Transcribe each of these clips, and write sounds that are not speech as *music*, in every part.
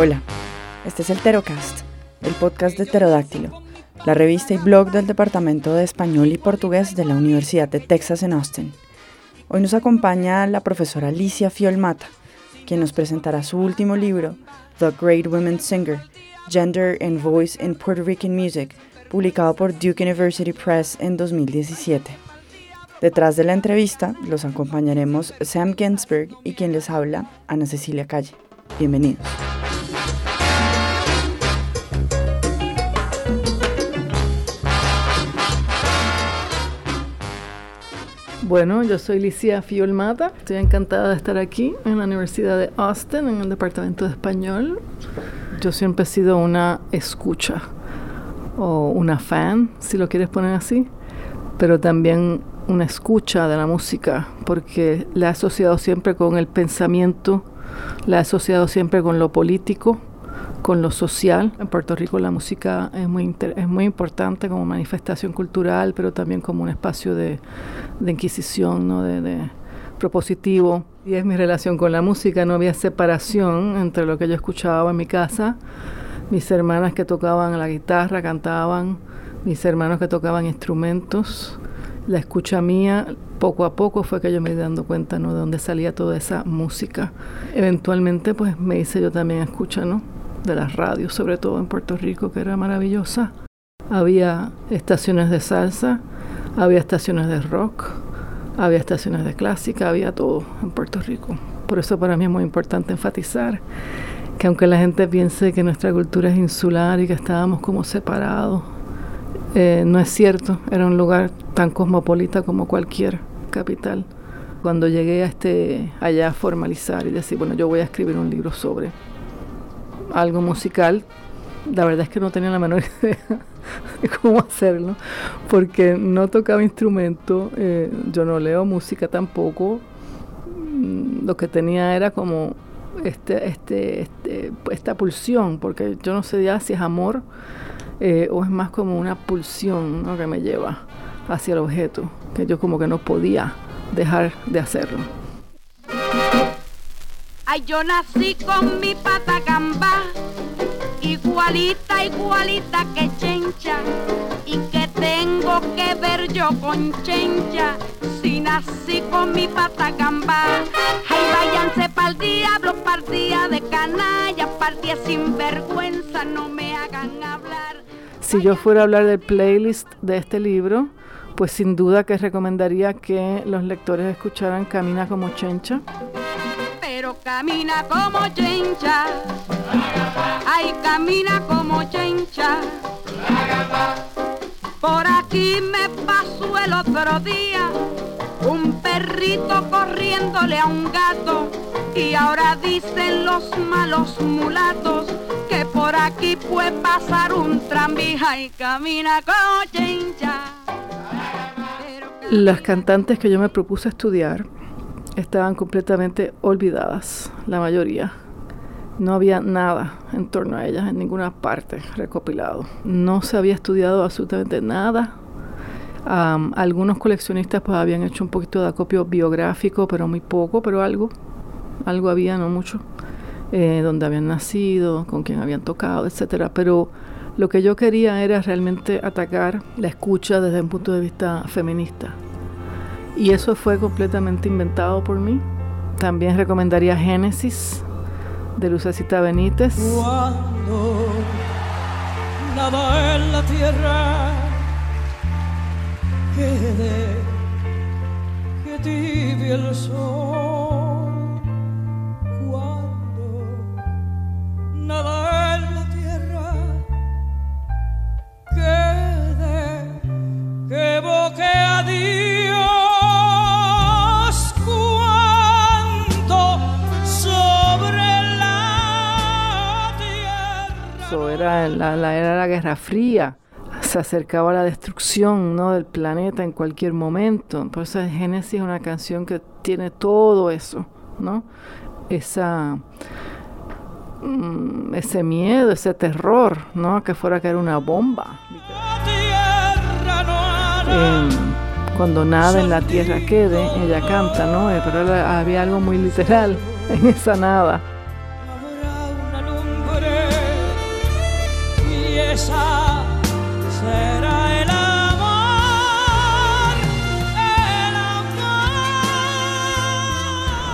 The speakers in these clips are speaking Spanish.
Hola, este es el Terocast, el podcast de Pterodáctilo, la revista y blog del Departamento de Español y Portugués de la Universidad de Texas en Austin. Hoy nos acompaña la profesora Alicia Fiolmata, quien nos presentará su último libro, The Great Women Singer, Gender and Voice in Puerto Rican Music, publicado por Duke University Press en 2017. Detrás de la entrevista los acompañaremos Sam Ginsberg y quien les habla, Ana Cecilia Calle. Bienvenidos. Bueno, yo soy Licia Fiolmata. Estoy encantada de estar aquí en la Universidad de Austin, en el Departamento de Español. Yo siempre he sido una escucha o una fan, si lo quieres poner así, pero también una escucha de la música, porque la he asociado siempre con el pensamiento, la he asociado siempre con lo político, con lo social. En Puerto Rico la música es muy, es muy importante como manifestación cultural, pero también como un espacio de, de inquisición, ¿no? de, de, propositivo. Y es mi relación con la música, no había separación entre lo que yo escuchaba en mi casa, mis hermanas que tocaban la guitarra, cantaban, mis hermanos que tocaban instrumentos. La escucha mía, poco a poco fue que yo me di dando cuenta ¿no? de dónde salía toda esa música. Eventualmente pues me hice yo también escucha, ¿no? De las radios, sobre todo en Puerto Rico, que era maravillosa. Había estaciones de salsa, había estaciones de rock, había estaciones de clásica, había todo en Puerto Rico. Por eso para mí es muy importante enfatizar que aunque la gente piense que nuestra cultura es insular y que estábamos como separados, eh, no es cierto, era un lugar tan cosmopolita como cualquier capital. Cuando llegué a este allá a formalizar y decir, bueno, yo voy a escribir un libro sobre algo musical, la verdad es que no tenía la menor *laughs* idea de cómo hacerlo, porque no tocaba instrumento, eh, yo no leo música tampoco, mm, lo que tenía era como este, este, este, esta pulsión, porque yo no sé ya si es amor eh, o es más como una pulsión que me lleva hacia el objeto, que yo como que no podía dejar de hacerlo. Ay, yo nací con mi pata gamba, igualita, igualita que chencha. Y que tengo que ver yo con chencha, si nací con mi pata gamba. Ay, váyanse pa'l diablo, pa'l día de canalla, pa'l día sin vergüenza, no me hagan hablar. Si yo fuera a hablar del playlist de este libro, pues sin duda que recomendaría que los lectores escucharan Camina como Chencha camina como chencha. Ay, camina como chencha. Por aquí me pasó el otro día un perrito corriéndole a un gato y ahora dicen los malos mulatos que por aquí puede pasar un tranvía y camina como chencha. Las cantantes que yo me propuse estudiar estaban completamente olvidadas, la mayoría. No había nada en torno a ellas en ninguna parte recopilado. No se había estudiado absolutamente nada. Um, algunos coleccionistas pues habían hecho un poquito de acopio biográfico, pero muy poco, pero algo. Algo había, no mucho. Eh, donde habían nacido, con quién habían tocado, etcétera. Pero lo que yo quería era realmente atacar la escucha desde un punto de vista feminista. Y eso fue completamente inventado por mí. También recomendaría Génesis de Lucecita Benítez. Cuando nada en la tierra quede que tibia el sol. Cuando nada era la, la, era la Guerra Fría, se acercaba la destrucción ¿no? del planeta en cualquier momento. Por eso Génesis es una canción que tiene todo eso, ¿no? Esa, mm, ese miedo, ese terror, ¿no? Que fuera a caer una bomba. Eh, cuando nada en la tierra quede, ella canta, ¿no? Eh, pero había algo muy literal *laughs* en esa nada. Será el amor, el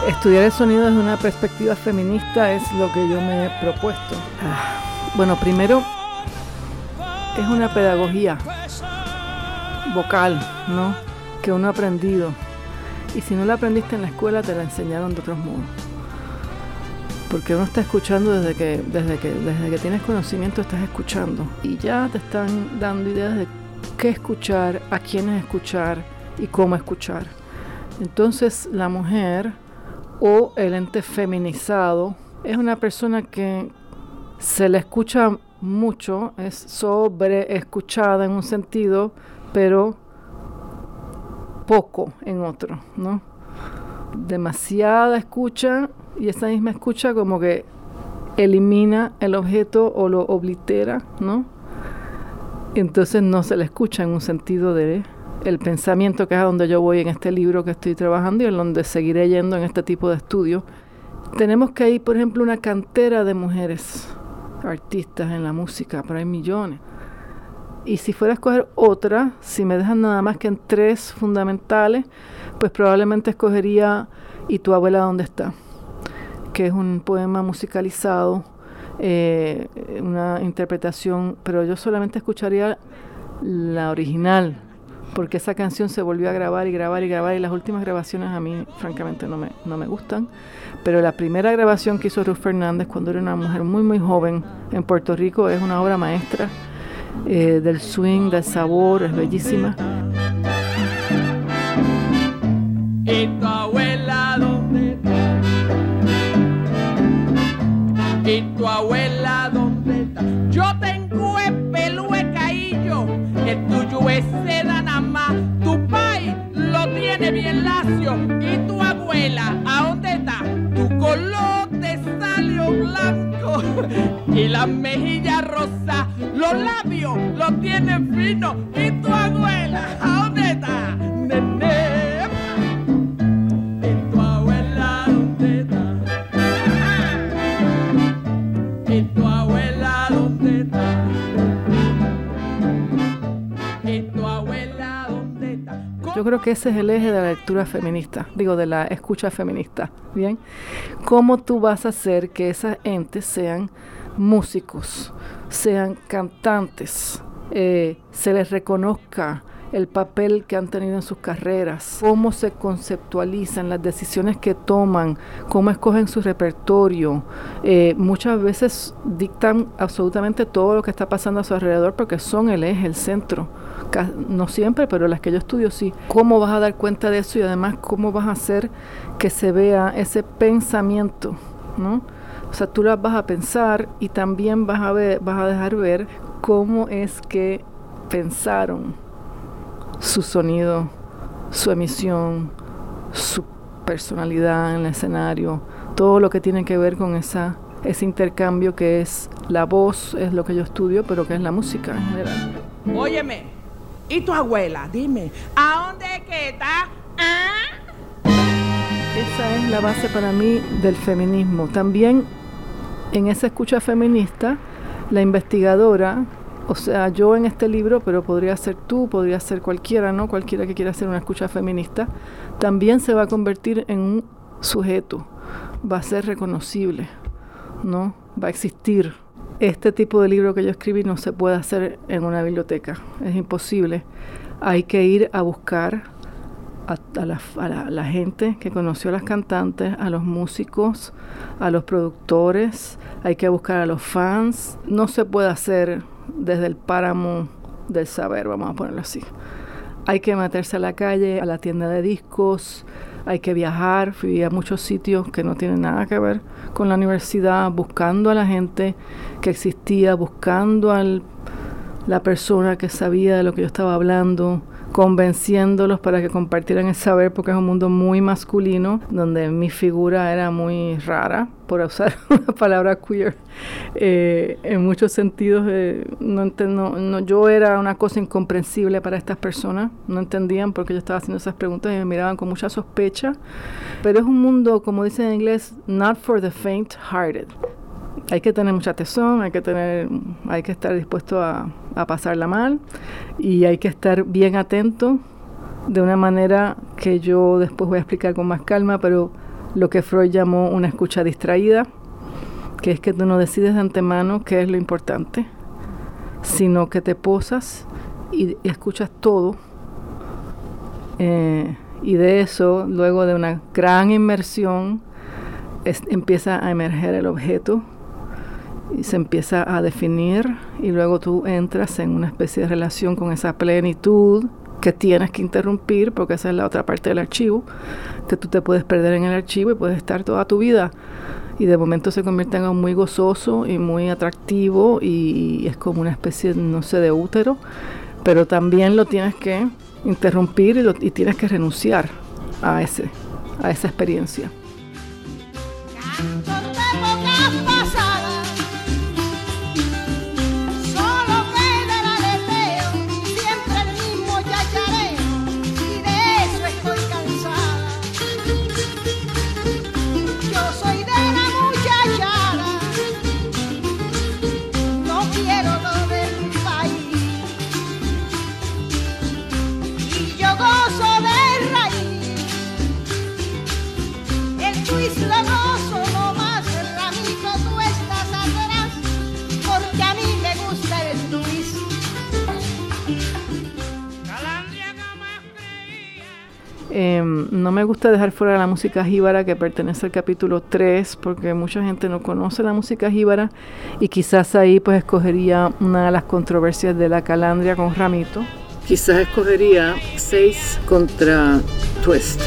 amor. Estudiar el sonido desde una perspectiva feminista es lo que yo me he propuesto. Ah, Bueno, primero es una pedagogía vocal, ¿no? Que uno ha aprendido. Y si no la aprendiste en la escuela, te la enseñaron de otros modos. Porque uno está escuchando desde que, desde que, desde que tienes conocimiento, estás escuchando. Y ya te están dando ideas de qué escuchar, a quiénes escuchar y cómo escuchar. Entonces la mujer o el ente feminizado es una persona que se le escucha mucho, es sobre escuchada en un sentido, pero poco en otro, ¿no? Demasiada escucha y esa misma escucha como que elimina el objeto o lo oblitera, ¿no? Entonces no se le escucha en un sentido de el pensamiento que es a donde yo voy en este libro que estoy trabajando y en donde seguiré yendo en este tipo de estudios. Tenemos que hay, por ejemplo, una cantera de mujeres artistas en la música, pero hay millones. Y si fuera a escoger otra, si me dejan nada más que en tres fundamentales, pues probablemente escogería ¿Y tu abuela dónde está? Que es un poema musicalizado, eh, una interpretación, pero yo solamente escucharía la original, porque esa canción se volvió a grabar y grabar y grabar y las últimas grabaciones a mí francamente no me, no me gustan, pero la primera grabación que hizo Ruth Fernández cuando era una mujer muy muy joven en Puerto Rico es una obra maestra eh, del swing, del sabor, es bellísima. ¿Y tu abuela abuela dónde está? Yo tengo el pelo de caillo, el tuyo es seda nada más. Tu pai lo tiene bien lacio. ¿Y tu abuela a dónde está? Tu color te salió blanco *laughs* y la mejilla rosa. Los labios los tiene finos. ¿Y tu abuela a Creo que ese es el eje de la lectura feminista, digo, de la escucha feminista, ¿bien? ¿Cómo tú vas a hacer que esas entes sean músicos, sean cantantes, eh, se les reconozca el papel que han tenido en sus carreras, cómo se conceptualizan las decisiones que toman, cómo escogen su repertorio. Eh, muchas veces dictan absolutamente todo lo que está pasando a su alrededor porque son el eje, el centro. No siempre, pero las que yo estudio sí. ¿Cómo vas a dar cuenta de eso y además cómo vas a hacer que se vea ese pensamiento, ¿no? O sea, tú las vas a pensar y también vas a ver, vas a dejar ver cómo es que pensaron su sonido, su emisión, su personalidad en el escenario, todo lo que tiene que ver con esa, ese intercambio que es la voz, es lo que yo estudio, pero que es la música en general. Óyeme, ¿y tu abuela? Dime, ¿a dónde es que está? ¿Ah? Esa es la base para mí del feminismo. También en esa escucha feminista, la investigadora, o sea, yo en este libro, pero podría ser tú, podría ser cualquiera, ¿no? Cualquiera que quiera hacer una escucha feminista, también se va a convertir en un sujeto, va a ser reconocible, ¿no? Va a existir. Este tipo de libro que yo escribí no se puede hacer en una biblioteca, es imposible. Hay que ir a buscar a, a la, gente que conoció a las cantantes, a los músicos, a los productores, hay que buscar a los fans. No se puede hacer desde el páramo del saber, vamos a ponerlo así. Hay que meterse a la calle, a la tienda de discos, hay que viajar, fui a muchos sitios que no tienen nada que ver con la universidad, buscando a la gente que existía, buscando al la persona que sabía de lo que yo estaba hablando, convenciéndolos para que compartieran el saber, porque es un mundo muy masculino, donde mi figura era muy rara, por usar *laughs* una palabra queer. Eh, en muchos sentidos, eh, no no- yo era una cosa incomprensible para estas personas, no entendían por qué yo estaba haciendo esas preguntas y me miraban con mucha sospecha, pero es un mundo, como dicen en inglés, not for the faint-hearted hay que tener mucha tesón, hay que, tener, hay que estar dispuesto a, pasarla mal y hay que estar bien atento de una manera que yo después voy a explicar con más calma, pero lo que Freud llamó una escucha distraída, que es que tú no decides de antemano qué es lo importante, sino que te posas y, escuchas todo. Eh, y de eso, luego de una gran inmersión, empieza a emerger el objeto y se empieza a definir y luego tú entras en una especie de relación con esa plenitud que tienes que interrumpir porque esa es la otra parte del archivo, que tú te puedes perder en el archivo y puedes estar toda tu vida y de momento se convierte en algo muy gozoso y muy atractivo y es como una especie, no sé, de útero, pero también lo tienes que interrumpir y, y tienes que renunciar a, ese, a esa experiencia. Em, no me gusta dejar fuera la música jíbara que pertenece al capítulo 3 porque mucha gente no conoce la música jíbara y quizás ahí pues escogería una de las controversias de la calandria con Ramito. Quizás escogería 6 contra Twist.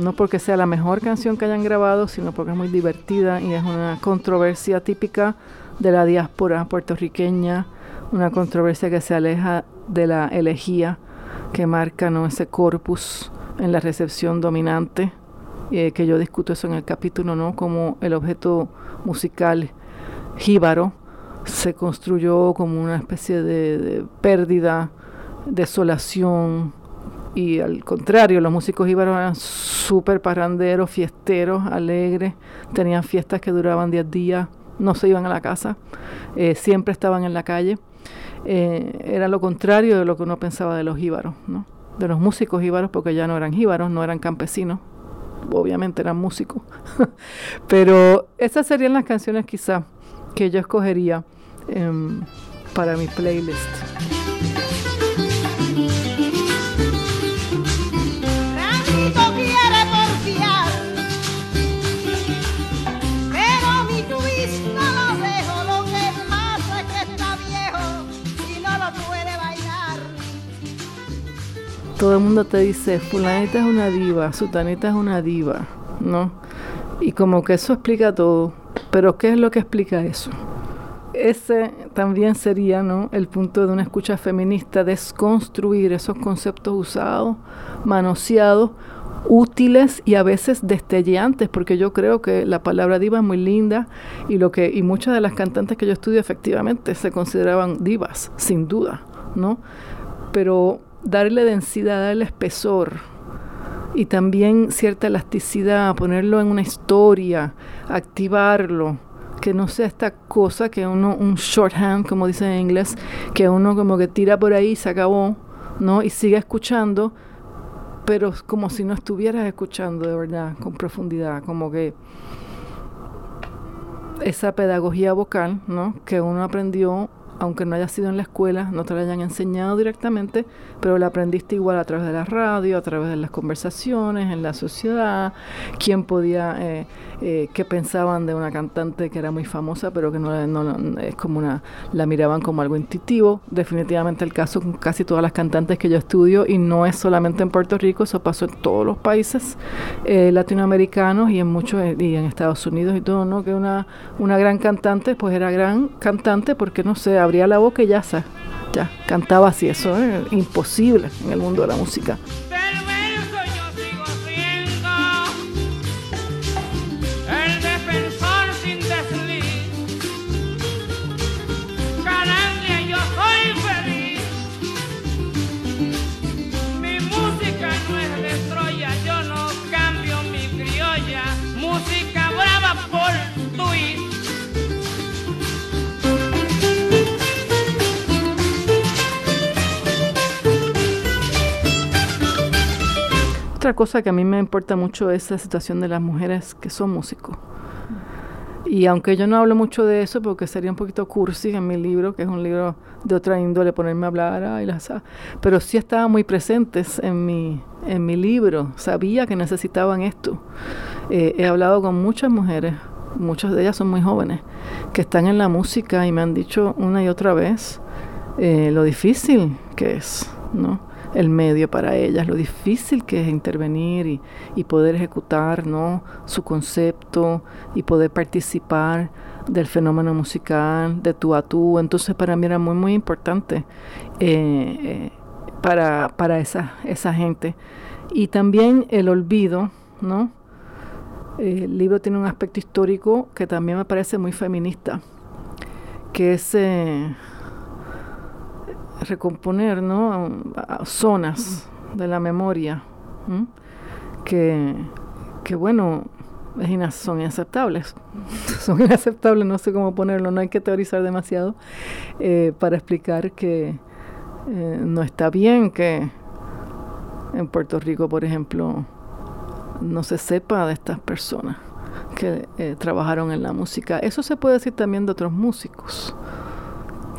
No porque sea la mejor canción que hayan grabado, sino porque es muy divertida y es una controversia típica de la diáspora puertorriqueña, una controversia que se aleja de la elegía que marca ¿no? ese corpus en la recepción dominante, eh, que yo discuto eso en el capítulo, ¿no? como el objeto musical jíbaro se construyó como una especie de, pérdida, desolación, y al contrario, los músicos jíbaros eran súper parranderos, fiesteros, alegres, tenían fiestas que duraban 10 días, no se iban a la casa, eh, siempre estaban en la calle. Eh, era lo contrario de lo que uno pensaba de los jíbaros, ¿no? de los músicos jíbaros, porque ya no eran jíbaros, no eran campesinos, obviamente eran músicos. *laughs* Pero esas serían las canciones quizás que yo escogería em, para mi playlist. Todo el mundo te dice, fulanita es una diva, sutanita es una diva, ¿no? Y como que eso explica todo. Pero ¿qué es lo que explica eso? Ese también sería ¿no? el punto de una escucha feminista, desconstruir esos conceptos usados, manoseados, útiles y a veces destellantes, porque yo creo que la palabra diva es muy linda y lo que y muchas de las cantantes que yo estudio efectivamente se consideraban divas, sin duda, ¿no? Pero darle densidad, darle espesor, y también cierta elasticidad, ponerlo en una historia, activarlo, que no sea esta cosa que uno, un shorthand, como dice en inglés, que uno como que tira por ahí y se acabó, ¿no? Y sigue escuchando, pero como si no estuvieras escuchando de verdad, con profundidad, como que esa pedagogía vocal, ¿no? Que uno aprendió aunque no haya sido en la escuela, no te lo hayan enseñado directamente, pero la aprendiste igual a través de la radio, a través de las conversaciones, en la sociedad, quién podía, eh, eh, qué pensaban de una cantante que era muy famosa, pero que no, es como una, la miraban como algo intuitivo. Definitivamente el caso con casi todas las cantantes que yo estudio, y no es solamente en Puerto Rico, eso pasó en todos los países eh, latinoamericanos y en muchos, y en Estados Unidos y todo, ¿no? Que una, una gran cantante, pues era gran cantante porque, no sé, abría la boca y ya, ya cantaba así. Eso es imposible en el mundo de la música. Otra cosa que a mí me importa mucho es la situación de las mujeres que son músicos. Y aunque yo no hablo mucho de eso, porque sería un poquito cursi en mi libro, que es un libro de otra índole, ponerme a hablar, ay, las- ah, pero sí estaban muy presentes en mi, en mi libro. Sabía que necesitaban esto. Eh, he hablado con muchas mujeres, muchas de ellas son muy jóvenes, que están en la música y me han dicho una y otra vez eh, lo difícil que es, ¿no? El medio para ellas, lo difícil que es intervenir y, y poder ejecutar, ¿no? Su concepto y poder participar del fenómeno musical, de tú a tú. Entonces para mí era muy, muy importante eh, eh, para, para esa, esa gente. Y también el olvido, ¿no? El libro tiene un aspecto histórico que también me parece muy feminista, que es eh, recomponer ¿no? zonas de la memoria que, que, bueno, son inaceptables. *laughs* son inaceptables, no sé cómo ponerlo, no hay que teorizar demasiado eh, para explicar que eh, no está bien que en Puerto Rico, por ejemplo, no se sepa de estas personas que eh, trabajaron en la música. Eso se puede decir también de otros músicos,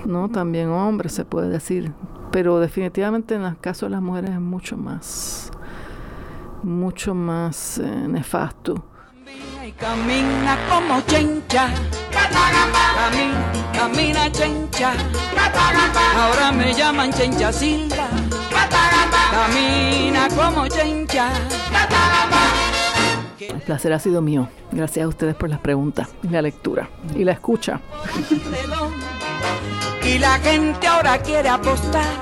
¿no? También hombres se puede decir, pero definitivamente en el caso de las mujeres es mucho más, mucho más eh, nefasto. Camina y camina como chencha. Camina, camina chencha. Ahora me llaman chencha Silva. Camina como chencha. El placer ha sido mío. Gracias a ustedes por las preguntas y la lectura y la escucha. Y la gente ahora quiere apostar.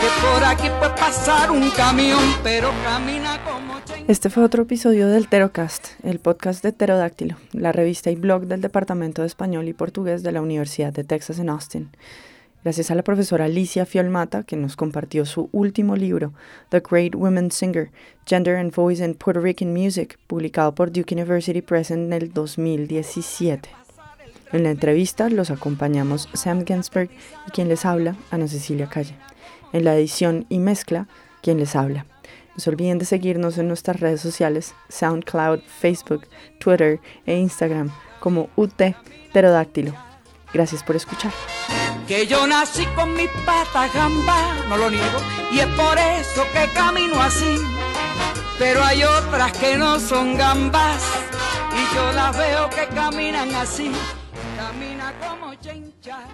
Que por aquí puede pasar un camión, pero camina como. Este fue otro episodio del Terocast, el podcast de Pterodáctilo, la revista y blog del Departamento de Español y Portugués de la Universidad de Texas en Austin. Gracias a la profesora Alicia Fiolmata, que nos compartió su último libro, The Great Women Singer, Gender and Voice in Puerto Rican Music, publicado por Duke University Press en el 2017. En la entrevista los acompañamos Sam Ginsberg y quien les habla, Ana Cecilia Calle. En la edición y mezcla, quien les habla. No se olviden de seguirnos en nuestras redes sociales, SoundCloud, Facebook, Twitter e Instagram como UT Pterodáctilo. Gracias por escuchar. Que yo nací con mis patas gambas, no lo niego, y es por eso que camino así. Pero hay otras que no son gambas, y yo las veo que caminan así. Camina como chencha.